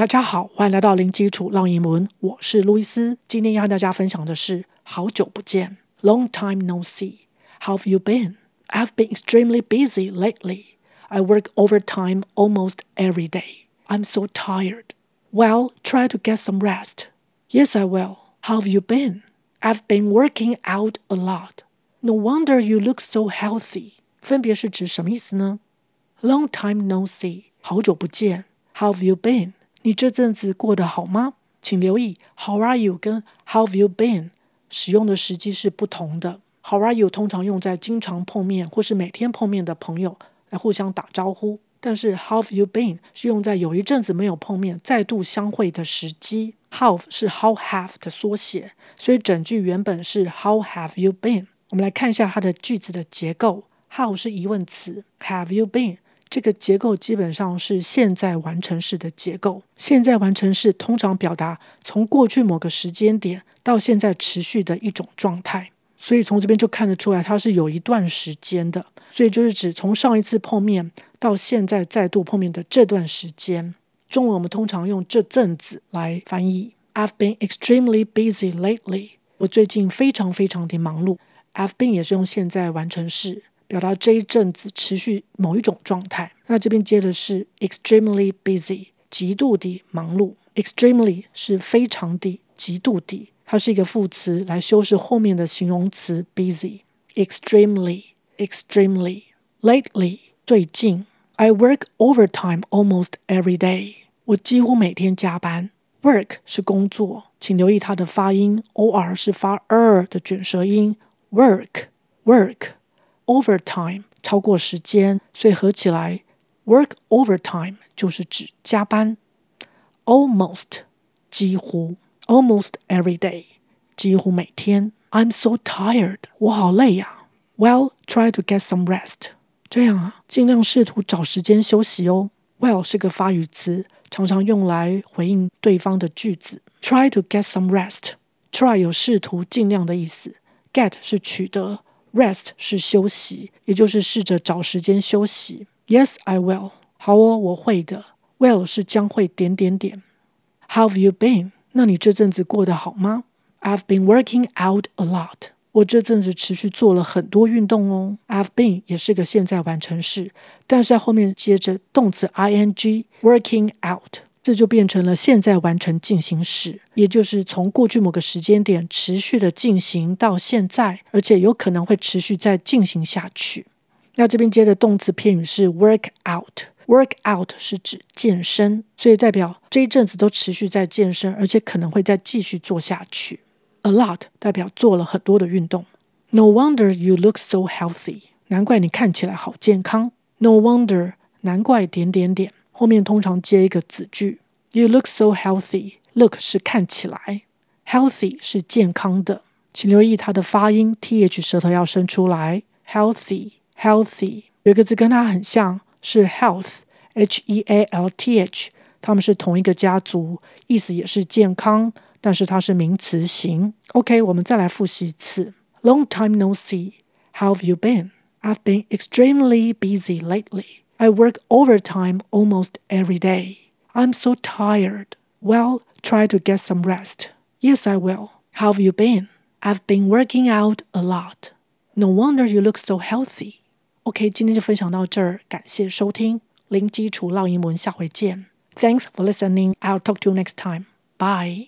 大家好，欢迎来到零基础绕英文，我是路易斯。今天要和大家分享的是好久不见，Long time no see. How have you been? I've been extremely busy lately. I work overtime almost every day. I'm so tired. Well, try to get some rest. Yes, I will. How have you been? I've been working out a lot. No wonder you look so healthy. 分别是指什么意思呢？Long time no see，好久不见。How have you been？ 你这阵子过得好吗？请留意，How are you 跟 How have you been 使用的时机是不同的。How are you 通常用在经常碰面或是每天碰面的朋友来互相打招呼，但是 How have you been 是用在有一阵子没有碰面再度相会的时机。How 是 How have 的缩写，所以整句原本是 How have you been？我们来看一下它的句子的结构。How 是疑问词，Have you been？这个结构基本上是现在完成式的结构。现在完成式通常表达从过去某个时间点到现在持续的一种状态，所以从这边就看得出来它是有一段时间的。所以就是指从上一次碰面到现在再度碰面的这段时间。中文我们通常用这阵子来翻译。I've been extremely busy lately。我最近非常非常的忙碌。I've been 也是用现在完成式。表达这一阵子持续某一种状态。那这边接的是 extremely busy，极度的忙碌。extremely 是非常的、极度的，它是一个副词来修饰后面的形容词 busy。extremely，extremely。lately 最近，I work overtime almost every day。我几乎每天加班。work 是工作，请留意它的发音，or 是发 er 的卷舌音。work，work。Overtime 超过时间，所以合起来，work overtime 就是指加班。Almost 几乎，almost every day 几乎每天。I'm so tired 我好累呀。Well, try to get some rest 这样啊，尽量试图找时间休息哦。Well 是个发语词，常常用来回应对方的句子。Try to get some rest。Try 有试图、尽量的意思。Get 是取得。Rest 是休息，也就是试着找时间休息。Yes, I will。好哦，我会的。Will 是将会点点点。Have you been？那你这阵子过得好吗？I've been working out a lot。我这阵子持续做了很多运动哦。I've been 也是个现在完成式，但是在后面接着动词 ing working out。这就变成了现在完成进行时，也就是从过去某个时间点持续的进行到现在，而且有可能会持续再进行下去。那这边接的动词片语是 work out，work out 是指健身，所以代表这一阵子都持续在健身，而且可能会再继续做下去。A lot 代表做了很多的运动。No wonder you look so healthy，难怪你看起来好健康。No wonder 难怪点点点。后面通常接一个子句，You look so healthy。Look 是看起来，healthy 是健康的，请留意它的发音，th 舌头要伸出来，healthy，healthy。有一个字跟它很像，是 health，h-e-a-l-t-h，它们是同一个家族，意思也是健康，但是它是名词型。OK，我们再来复习一次，Long time no see。How have you been? I've been extremely busy lately. I work overtime almost every day. I'm so tired. Well, try to get some rest. Yes, I will. How have you been? I've been working out a lot. No wonder you look so healthy. OK，今天就分享到这儿，感谢收听零基础绕英文，下回见。Thanks for listening. I'll talk to you next time. Bye.